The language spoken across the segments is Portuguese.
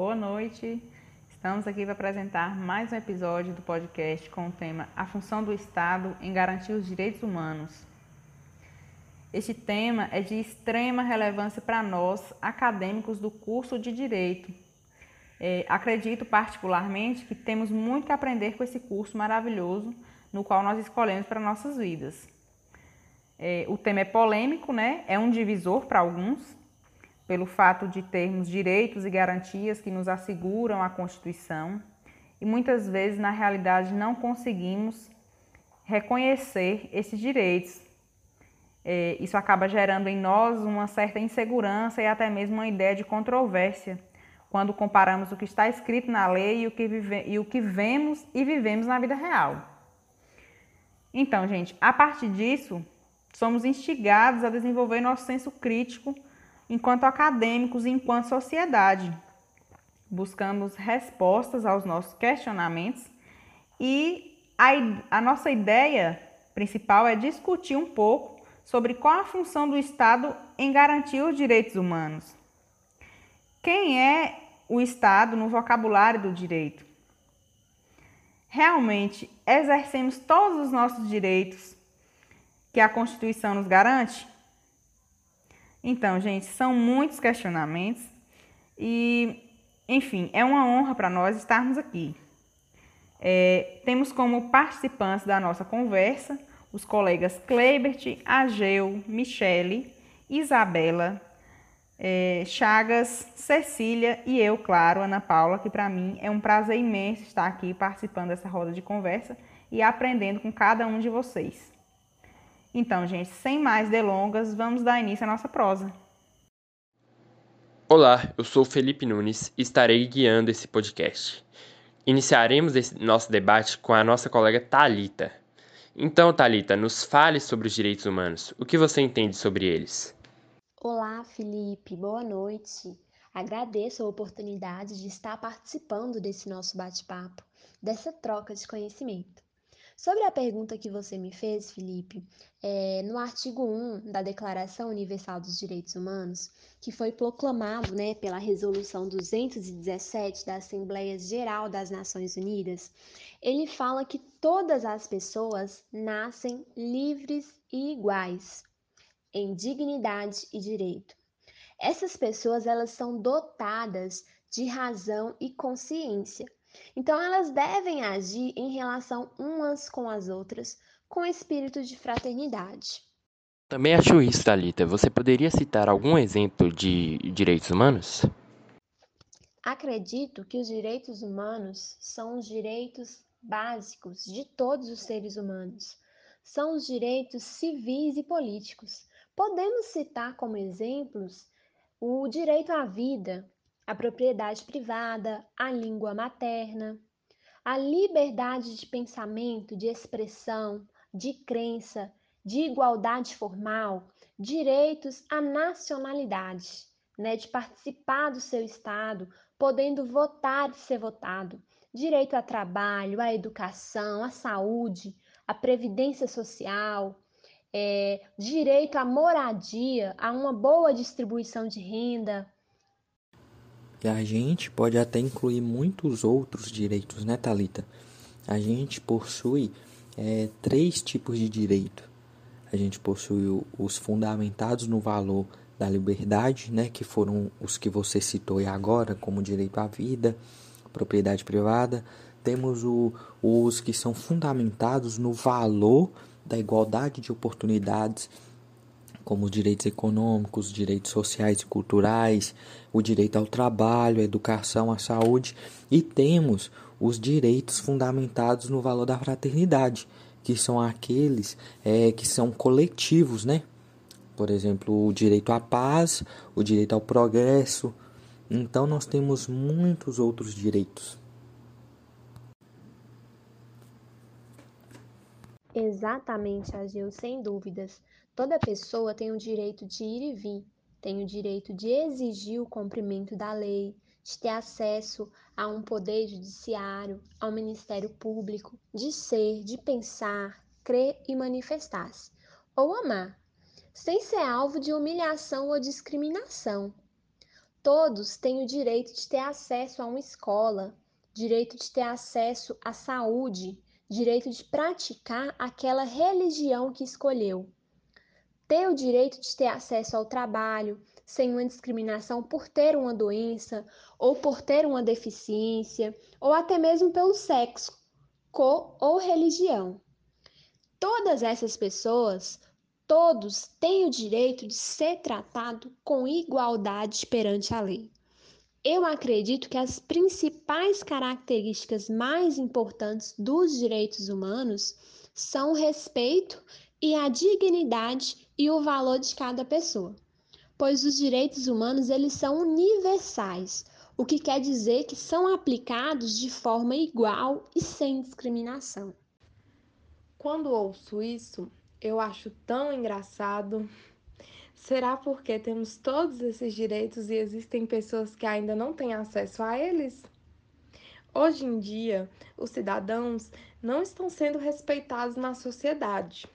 boa noite. Estamos aqui para apresentar mais um episódio do podcast com o tema A função do Estado em garantir os direitos humanos. Este tema é de extrema relevância para nós, acadêmicos do curso de Direito. É, acredito particularmente que temos muito que aprender com esse curso maravilhoso no qual nós escolhemos para nossas vidas. É, o tema é polêmico, né? É um divisor para alguns, pelo fato de termos direitos e garantias que nos asseguram a Constituição e muitas vezes, na realidade, não conseguimos reconhecer esses direitos. É, isso acaba gerando em nós uma certa insegurança e até mesmo uma ideia de controvérsia quando comparamos o que está escrito na lei e o que, vive, e o que vemos e vivemos na vida real. Então, gente, a partir disso, somos instigados a desenvolver nosso senso crítico enquanto acadêmicos e enquanto sociedade. Buscamos respostas aos nossos questionamentos e a, a nossa ideia principal é discutir um pouco sobre qual a função do Estado em garantir os direitos humanos. Quem é o Estado no vocabulário do direito? Realmente exercemos todos os nossos direitos que a Constituição nos garante? Então, gente, são muitos questionamentos e, enfim, é uma honra para nós estarmos aqui. É, temos como participantes da nossa conversa os colegas Kleibert, Ageu, Michele, Isabela, é, Chagas, Cecília e eu, claro, Ana Paula, que para mim é um prazer imenso estar aqui participando dessa roda de conversa e aprendendo com cada um de vocês. Então, gente, sem mais delongas, vamos dar início à nossa prosa. Olá, eu sou Felipe Nunes e estarei guiando esse podcast. Iniciaremos esse nosso debate com a nossa colega Talita. Então, Talita, nos fale sobre os direitos humanos. O que você entende sobre eles? Olá, Felipe. Boa noite. Agradeço a oportunidade de estar participando desse nosso bate-papo, dessa troca de conhecimento. Sobre a pergunta que você me fez, Felipe, é, no artigo 1 da Declaração Universal dos Direitos Humanos, que foi proclamado né, pela Resolução 217 da Assembleia Geral das Nações Unidas, ele fala que todas as pessoas nascem livres e iguais em dignidade e direito. Essas pessoas elas são dotadas de razão e consciência então, elas devem agir em relação umas com as outras, com espírito de fraternidade. Também acho isso, Thalita. Você poderia citar algum exemplo de direitos humanos? Acredito que os direitos humanos são os direitos básicos de todos os seres humanos. São os direitos civis e políticos. Podemos citar como exemplos o direito à vida, a propriedade privada, a língua materna, a liberdade de pensamento, de expressão, de crença, de igualdade formal, direitos à nacionalidade, né, de participar do seu estado, podendo votar e ser votado, direito a trabalho, à educação, à saúde, à previdência social, é, direito à moradia, a uma boa distribuição de renda, e a gente pode até incluir muitos outros direitos, né, Talita? A gente possui é, três tipos de direito. A gente possui os fundamentados no valor da liberdade, né, que foram os que você citou agora, como direito à vida, propriedade privada. Temos o, os que são fundamentados no valor da igualdade de oportunidades como os direitos econômicos, direitos sociais e culturais, o direito ao trabalho, à educação, à saúde, e temos os direitos fundamentados no valor da fraternidade, que são aqueles é, que são coletivos, né? Por exemplo, o direito à paz, o direito ao progresso. Então, nós temos muitos outros direitos. Exatamente, Agil, sem dúvidas. Toda pessoa tem o direito de ir e vir, tem o direito de exigir o cumprimento da lei, de ter acesso a um poder judiciário, ao Ministério Público, de ser, de pensar, crer e manifestar-se, ou amar, sem ser alvo de humilhação ou discriminação. Todos têm o direito de ter acesso a uma escola, direito de ter acesso à saúde, direito de praticar aquela religião que escolheu. Ter o direito de ter acesso ao trabalho, sem uma discriminação por ter uma doença, ou por ter uma deficiência, ou até mesmo pelo sexo, cor ou religião. Todas essas pessoas, todos têm o direito de ser tratado com igualdade perante a lei. Eu acredito que as principais características mais importantes dos direitos humanos são o respeito e a dignidade e o valor de cada pessoa pois os direitos humanos eles são universais, o que quer dizer que são aplicados de forma igual e sem discriminação. Quando ouço isso, eu acho tão engraçado. Será porque temos todos esses direitos e existem pessoas que ainda não têm acesso a eles? Hoje em dia, os cidadãos não estão sendo respeitados na sociedade,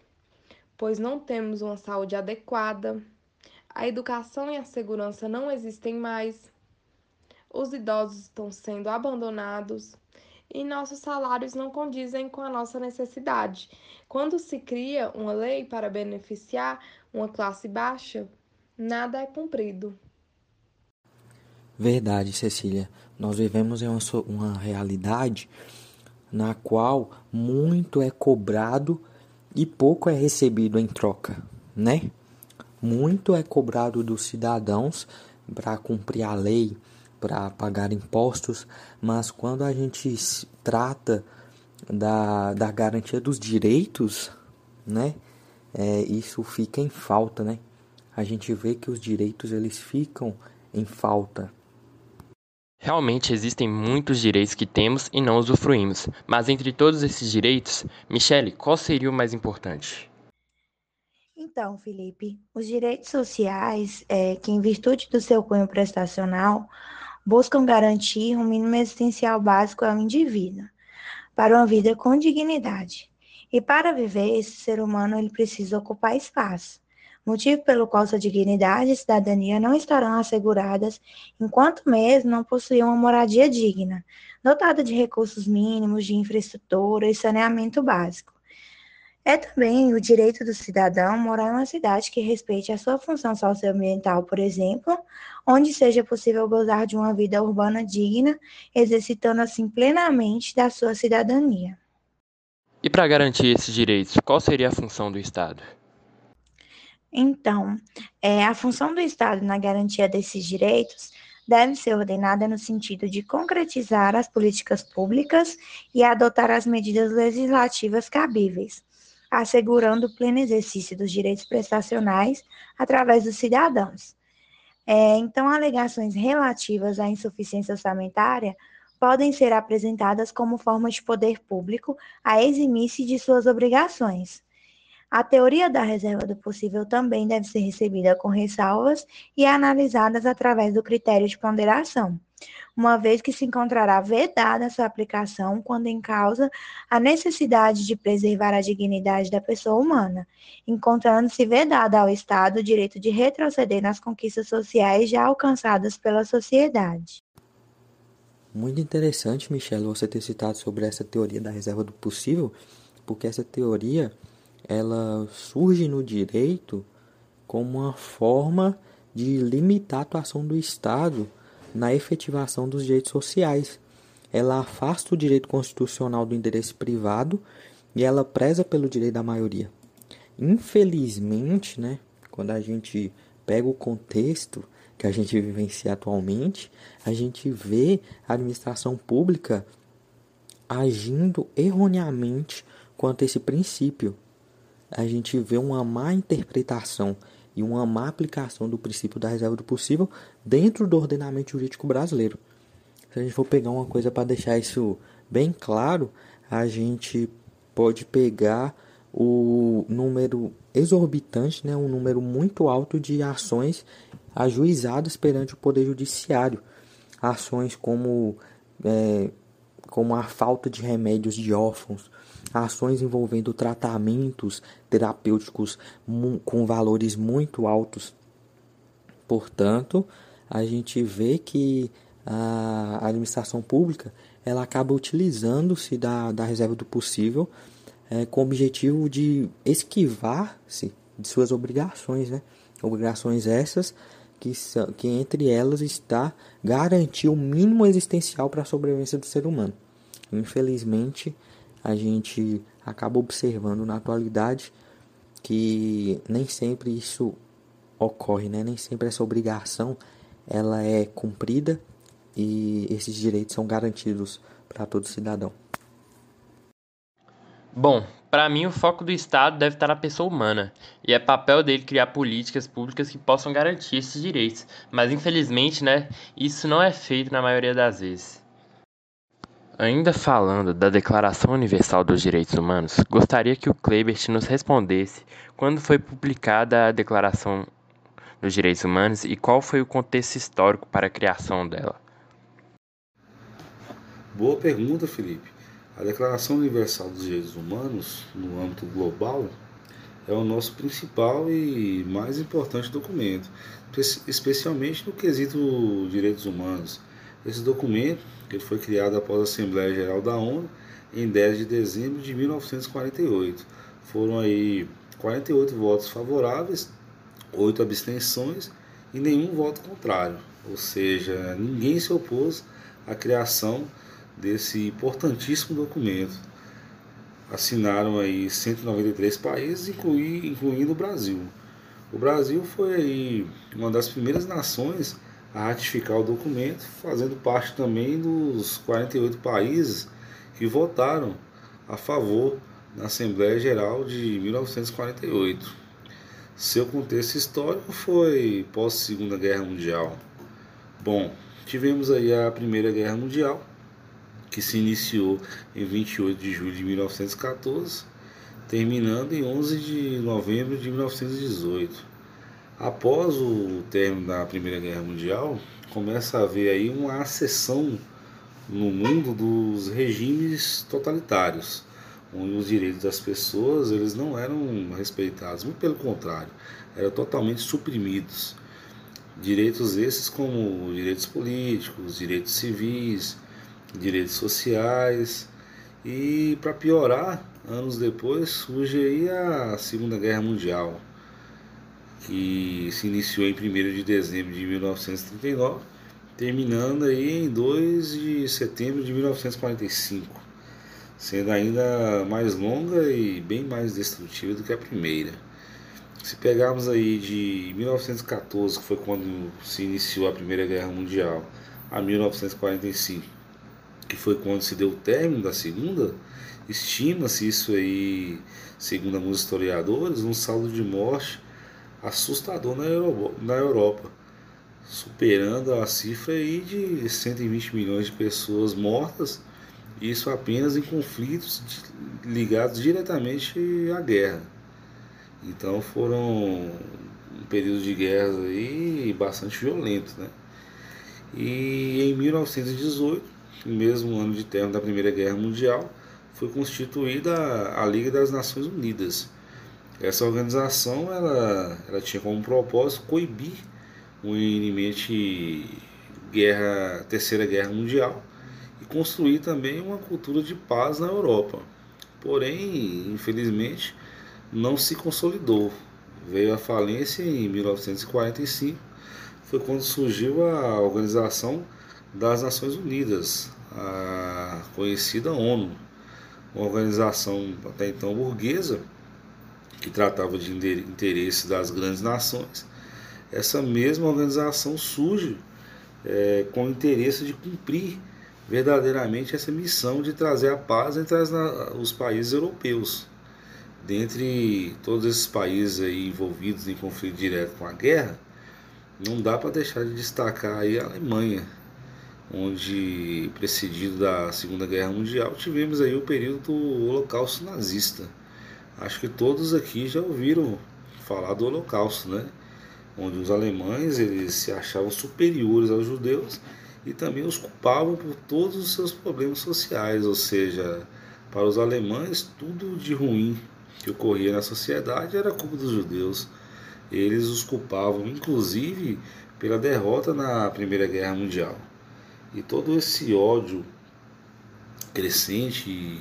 pois não temos uma saúde adequada, a educação e a segurança não existem mais, os idosos estão sendo abandonados e nossos salários não condizem com a nossa necessidade. Quando se cria uma lei para beneficiar uma classe baixa, nada é cumprido. Verdade, Cecília. Nós vivemos em uma, uma realidade na qual muito é cobrado e pouco é recebido em troca, né? Muito é cobrado dos cidadãos para cumprir a lei, para pagar impostos, mas quando a gente trata da, da garantia dos direitos, né, é, isso fica em falta, né? A gente vê que os direitos eles ficam em falta. Realmente existem muitos direitos que temos e não usufruímos, mas entre todos esses direitos, Michele, qual seria o mais importante? Então, Felipe, os direitos sociais, é, que em virtude do seu cunho prestacional, buscam garantir um mínimo existencial básico ao indivíduo, para uma vida com dignidade. E para viver, esse ser humano ele precisa ocupar espaço, motivo pelo qual sua dignidade e cidadania não estarão asseguradas enquanto mesmo não possuir uma moradia digna, dotada de recursos mínimos, de infraestrutura e saneamento básico. É também o direito do cidadão morar em uma cidade que respeite a sua função socioambiental, por exemplo, onde seja possível gozar de uma vida urbana digna, exercitando assim plenamente da sua cidadania. E para garantir esses direitos, qual seria a função do Estado? Então, é, a função do Estado na garantia desses direitos deve ser ordenada no sentido de concretizar as políticas públicas e adotar as medidas legislativas cabíveis assegurando o pleno exercício dos direitos prestacionais através dos cidadãos. É, então, alegações relativas à insuficiência orçamentária podem ser apresentadas como forma de poder público a eximir-se de suas obrigações. A teoria da reserva do possível também deve ser recebida com ressalvas e analisadas através do critério de ponderação uma vez que se encontrará vedada sua aplicação quando em causa a necessidade de preservar a dignidade da pessoa humana, encontrando-se vedada ao Estado o direito de retroceder nas conquistas sociais já alcançadas pela sociedade. Muito interessante, Michelle, você ter citado sobre essa teoria da reserva do possível, porque essa teoria ela surge no direito como uma forma de limitar a atuação do Estado na efetivação dos direitos sociais. Ela afasta o direito constitucional do interesse privado e ela preza pelo direito da maioria. Infelizmente, né, quando a gente pega o contexto que a gente vivencia atualmente, a gente vê a administração pública agindo erroneamente quanto a esse princípio. A gente vê uma má interpretação e uma má aplicação do princípio da reserva do possível dentro do ordenamento jurídico brasileiro. Se a gente for pegar uma coisa para deixar isso bem claro, a gente pode pegar o número exorbitante, né, um número muito alto de ações ajuizadas perante o Poder Judiciário. Ações como, é, como a falta de remédios de órfãos, ações envolvendo tratamentos terapêuticos com valores muito altos. Portanto, a gente vê que a administração pública ela acaba utilizando-se da, da reserva do possível é, com o objetivo de esquivar-se de suas obrigações, né? Obrigações essas que, são, que entre elas está garantir o mínimo existencial para a sobrevivência do ser humano. Infelizmente, a gente acaba observando na atualidade que nem sempre isso ocorre, né? Nem sempre essa obrigação ela é cumprida e esses direitos são garantidos para todo cidadão. Bom, para mim o foco do Estado deve estar na pessoa humana, e é papel dele criar políticas públicas que possam garantir esses direitos, mas infelizmente, né, isso não é feito na maioria das vezes. Ainda falando da Declaração Universal dos Direitos Humanos, gostaria que o Kleibert nos respondesse quando foi publicada a Declaração dos Direitos Humanos e qual foi o contexto histórico para a criação dela. Boa pergunta, Felipe. A Declaração Universal dos Direitos Humanos, no âmbito global, é o nosso principal e mais importante documento, especialmente no quesito direitos humanos. Esse documento ele foi criado após a Assembleia Geral da ONU em 10 de dezembro de 1948. Foram aí 48 votos favoráveis, 8 abstenções e nenhum voto contrário. Ou seja, ninguém se opôs à criação desse importantíssimo documento. Assinaram aí 193 países, incluindo o Brasil. O Brasil foi aí uma das primeiras nações a ratificar o documento, fazendo parte também dos 48 países que votaram a favor na Assembleia Geral de 1948. Seu contexto histórico foi pós-Segunda Guerra Mundial. Bom, tivemos aí a Primeira Guerra Mundial, que se iniciou em 28 de julho de 1914, terminando em 11 de novembro de 1918. Após o término da Primeira Guerra Mundial, começa a haver aí uma acessão no mundo dos regimes totalitários, onde os direitos das pessoas eles não eram respeitados, muito pelo contrário, eram totalmente suprimidos. Direitos esses como direitos políticos, direitos civis, direitos sociais. E para piorar, anos depois surge aí a Segunda Guerra Mundial, que se iniciou em 1 de dezembro de 1939, terminando aí em 2 de setembro de 1945, sendo ainda mais longa e bem mais destrutiva do que a primeira. Se pegarmos aí de 1914, que foi quando se iniciou a Primeira Guerra Mundial, a 1945, que foi quando se deu o término da segunda, estima-se isso aí, segundo alguns historiadores, um saldo de morte assustador na Europa, superando a cifra aí de 120 milhões de pessoas mortas, isso apenas em conflitos ligados diretamente à guerra. Então foram um período de guerra aí bastante violento, né? E em 1918 no mesmo ano de término da Primeira Guerra Mundial, foi constituída a Liga das Nações Unidas. Essa organização ela, ela tinha como propósito coibir uma iminente guerra, Terceira Guerra Mundial e construir também uma cultura de paz na Europa. Porém, infelizmente, não se consolidou. Veio a falência em 1945, foi quando surgiu a Organização das Nações Unidas, a conhecida ONU, uma organização até então burguesa, que tratava de interesse das grandes nações. Essa mesma organização surge é, com o interesse de cumprir verdadeiramente essa missão de trazer a paz entre as, os países europeus. Dentre todos esses países aí envolvidos em conflito direto com a guerra, não dá para deixar de destacar a Alemanha, onde, precedido da Segunda Guerra Mundial, tivemos aí o período do Holocausto nazista. Acho que todos aqui já ouviram falar do Holocausto, né? Onde os alemães eles se achavam superiores aos judeus e também os culpavam por todos os seus problemas sociais, ou seja, para os alemães tudo de ruim que ocorria na sociedade era culpa dos judeus. Eles os culpavam, inclusive, pela derrota na Primeira Guerra Mundial. E todo esse ódio crescente,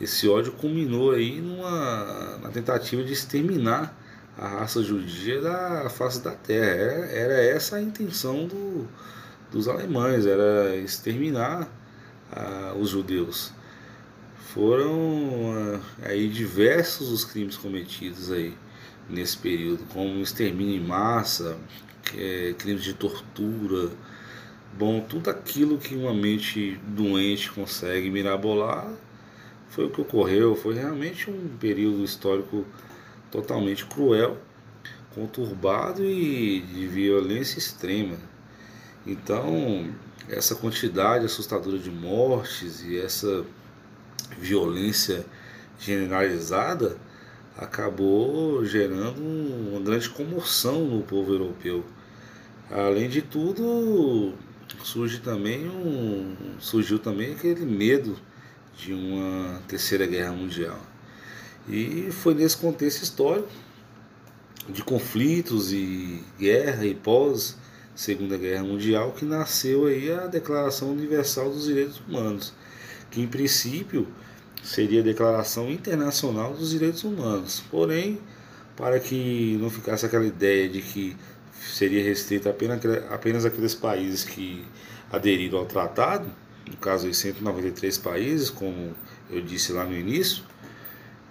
esse ódio culminou aí numa na tentativa de exterminar a raça judia da face da terra. Era, era essa a intenção do, dos alemães, era exterminar ah, os judeus. Foram ah, aí diversos os crimes cometidos aí nesse período, como extermínio em massa, é, crimes de tortura, bom, tudo aquilo que uma mente doente consegue mirabolar foi o que ocorreu, foi realmente um período histórico totalmente cruel, conturbado e de violência extrema. Então, essa quantidade assustadora de mortes e essa violência generalizada acabou gerando uma grande comoção no povo europeu. Além de tudo, surge também um, surgiu também aquele medo de uma terceira guerra mundial. E foi nesse contexto histórico de conflitos e guerra e pós Segunda Guerra Mundial que nasceu aí a Declaração Universal dos Direitos Humanos, que em princípio seria a Declaração Internacional dos Direitos Humanos. Porém, para que não ficasse aquela ideia de que seria restrita apenas, apenas aqueles países que aderiram ao tratado, no caso de 193 países, como eu disse lá no início,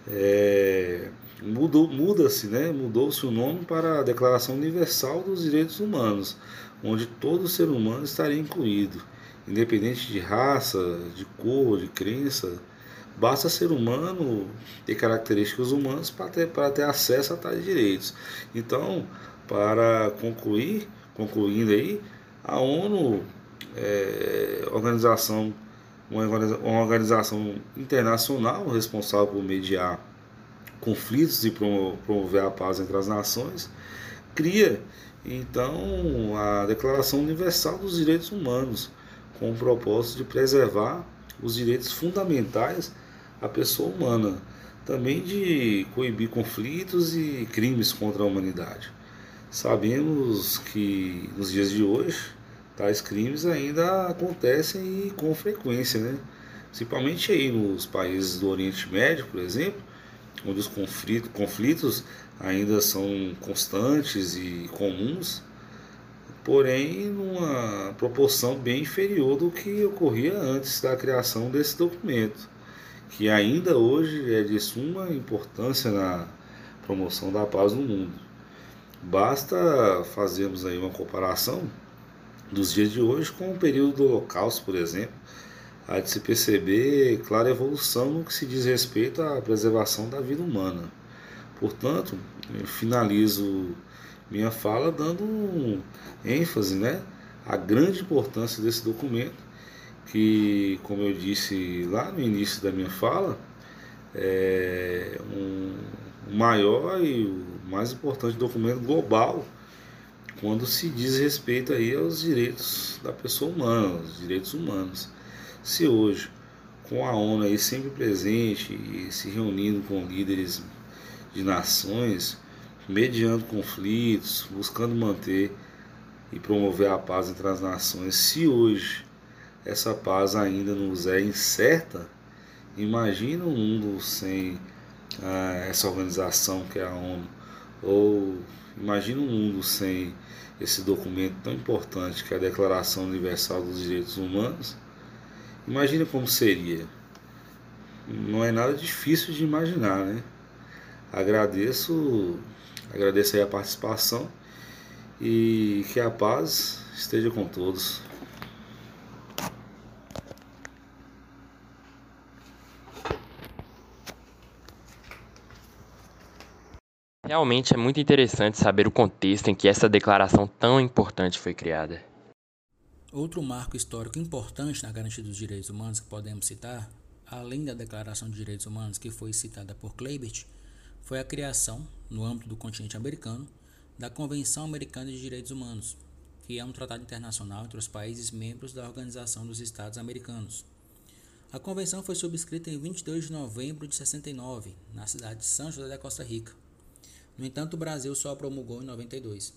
é, mudou, muda-se, né? mudou-se o nome para a Declaração Universal dos Direitos Humanos, onde todo ser humano estaria incluído, independente de raça, de cor, de crença. Basta ser humano ter características humanas para ter, para ter acesso a tais direitos. Então, para concluir, concluindo aí, a ONU é organização, uma organização internacional responsável por mediar conflitos e promover a paz entre as nações, cria então a Declaração Universal dos Direitos Humanos, com o propósito de preservar os direitos fundamentais à pessoa humana, também de coibir conflitos e crimes contra a humanidade. Sabemos que nos dias de hoje tais crimes ainda acontecem com frequência, né? principalmente aí nos países do Oriente Médio, por exemplo, onde os conflitos, conflitos ainda são constantes e comuns, porém numa proporção bem inferior do que ocorria antes da criação desse documento, que ainda hoje é de suma importância na promoção da paz no mundo. Basta fazermos aí uma comparação dos dias de hoje com o período do Holocausto, por exemplo, há de se perceber clara evolução no que se diz respeito à preservação da vida humana. Portanto, finalizo minha fala dando ênfase né, à grande importância desse documento, que, como eu disse lá no início da minha fala, é um maior e o mais importante documento global quando se diz respeito aí aos direitos da pessoa humana, os direitos humanos. Se hoje, com a ONU aí sempre presente e se reunindo com líderes de nações, mediando conflitos, buscando manter e promover a paz entre as nações, se hoje essa paz ainda nos é incerta, imagina um mundo sem ah, essa organização que é a ONU, ou imagina um mundo sem esse documento tão importante que é a Declaração Universal dos Direitos Humanos, imagine como seria. Não é nada difícil de imaginar, né? Agradeço, agradeço aí a participação e que a paz esteja com todos. Realmente é muito interessante saber o contexto em que essa declaração tão importante foi criada. Outro marco histórico importante na garantia dos direitos humanos que podemos citar, além da Declaração de Direitos Humanos que foi citada por Kleibert, foi a criação, no âmbito do continente americano, da Convenção Americana de Direitos Humanos, que é um tratado internacional entre os países membros da Organização dos Estados Americanos. A convenção foi subscrita em 22 de novembro de 69, na cidade de São José da Costa Rica. No entanto, o Brasil só a promulgou em 92.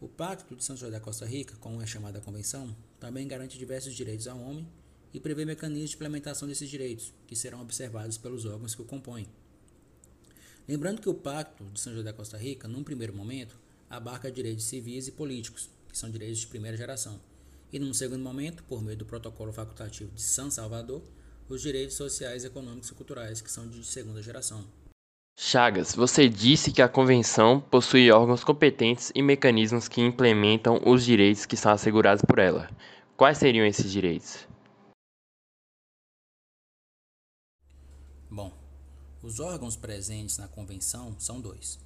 O Pacto de São José da Costa Rica, como é chamada a Convenção, também garante diversos direitos ao homem e prevê mecanismos de implementação desses direitos, que serão observados pelos órgãos que o compõem. Lembrando que o Pacto de São José da Costa Rica, num primeiro momento, abarca direitos civis e políticos, que são direitos de primeira geração, e num segundo momento, por meio do Protocolo Facultativo de São Salvador, os direitos sociais, econômicos e culturais, que são de segunda geração. Chagas, você disse que a Convenção possui órgãos competentes e mecanismos que implementam os direitos que são assegurados por ela. Quais seriam esses direitos? Bom, os órgãos presentes na Convenção são dois.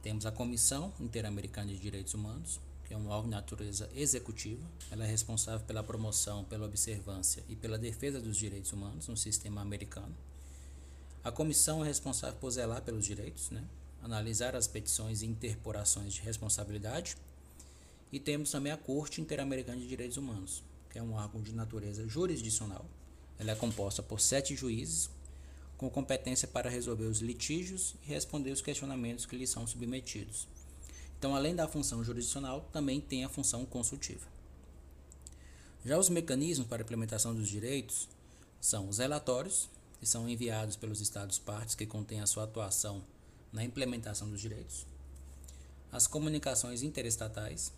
Temos a Comissão Interamericana de Direitos Humanos, que é um órgão de natureza executiva. Ela é responsável pela promoção, pela observância e pela defesa dos direitos humanos no sistema americano. A comissão é responsável por zelar pelos direitos, né? analisar as petições e interporações de responsabilidade. E temos também a Corte Interamericana de Direitos Humanos, que é um órgão de natureza jurisdicional. Ela é composta por sete juízes com competência para resolver os litígios e responder os questionamentos que lhes são submetidos. Então, além da função jurisdicional, também tem a função consultiva. Já os mecanismos para implementação dos direitos são os relatórios, que são enviados pelos Estados partes que contêm a sua atuação na implementação dos direitos. As comunicações interestatais,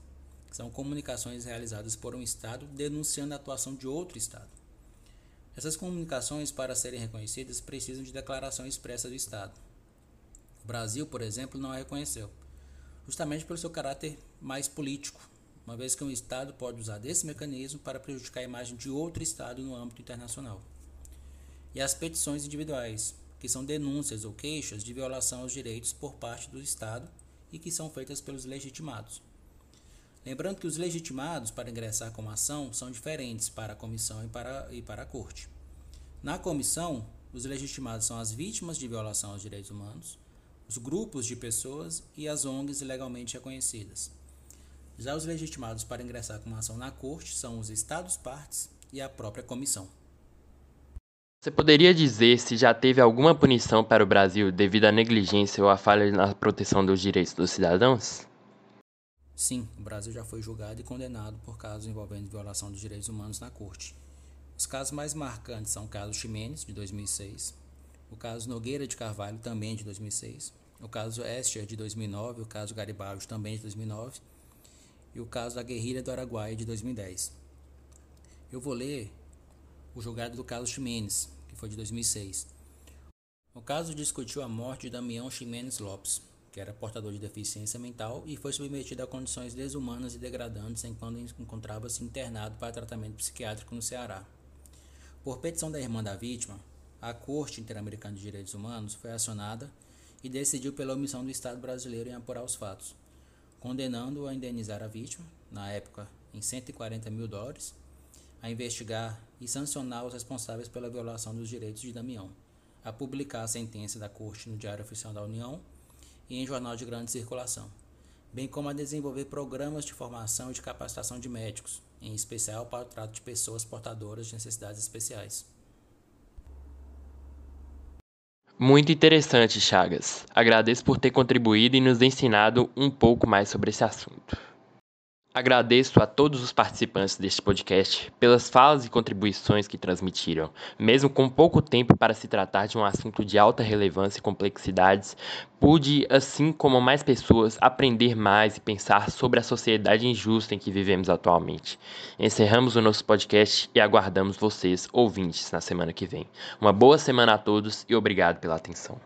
são comunicações realizadas por um Estado denunciando a atuação de outro Estado. Essas comunicações, para serem reconhecidas, precisam de declaração expressa do Estado. O Brasil, por exemplo, não a reconheceu, justamente pelo seu caráter mais político, uma vez que um Estado pode usar desse mecanismo para prejudicar a imagem de outro Estado no âmbito internacional e as petições individuais, que são denúncias ou queixas de violação aos direitos por parte do Estado e que são feitas pelos legitimados. Lembrando que os legitimados para ingressar com a ação são diferentes para a comissão e para, e para a corte. Na comissão, os legitimados são as vítimas de violação aos direitos humanos, os grupos de pessoas e as ONGs legalmente reconhecidas. Já os legitimados para ingressar com uma ação na corte são os Estados partes e a própria comissão. Você poderia dizer se já teve alguma punição para o Brasil devido à negligência ou à falha na proteção dos direitos dos cidadãos? Sim, o Brasil já foi julgado e condenado por casos envolvendo violação dos direitos humanos na Corte. Os casos mais marcantes são o caso Ximenes, de 2006, o caso Nogueira de Carvalho, também de 2006, o caso Escher, de 2009, o caso Garibaldi, também de 2009, e o caso da Guerrilha do Araguaia, de 2010. Eu vou ler o julgado do caso Ximenes, que foi de 2006. O caso discutiu a morte de Damião Ximenes Lopes, que era portador de deficiência mental e foi submetido a condições desumanas e degradantes enquanto encontrava-se internado para tratamento psiquiátrico no Ceará. Por petição da irmã da vítima, a Corte Interamericana de Direitos Humanos foi acionada e decidiu pela omissão do Estado brasileiro em apurar os fatos, condenando-o a indenizar a vítima, na época em 140 mil dólares, a investigar e sancionar os responsáveis pela violação dos direitos de Damião, a publicar a sentença da Corte no Diário Oficial da União e em jornal de grande circulação, bem como a desenvolver programas de formação e de capacitação de médicos, em especial para o trato de pessoas portadoras de necessidades especiais. Muito interessante, Chagas. Agradeço por ter contribuído e nos ensinado um pouco mais sobre esse assunto. Agradeço a todos os participantes deste podcast pelas falas e contribuições que transmitiram. Mesmo com pouco tempo para se tratar de um assunto de alta relevância e complexidades, pude, assim como mais pessoas, aprender mais e pensar sobre a sociedade injusta em que vivemos atualmente. Encerramos o nosso podcast e aguardamos vocês, ouvintes, na semana que vem. Uma boa semana a todos e obrigado pela atenção.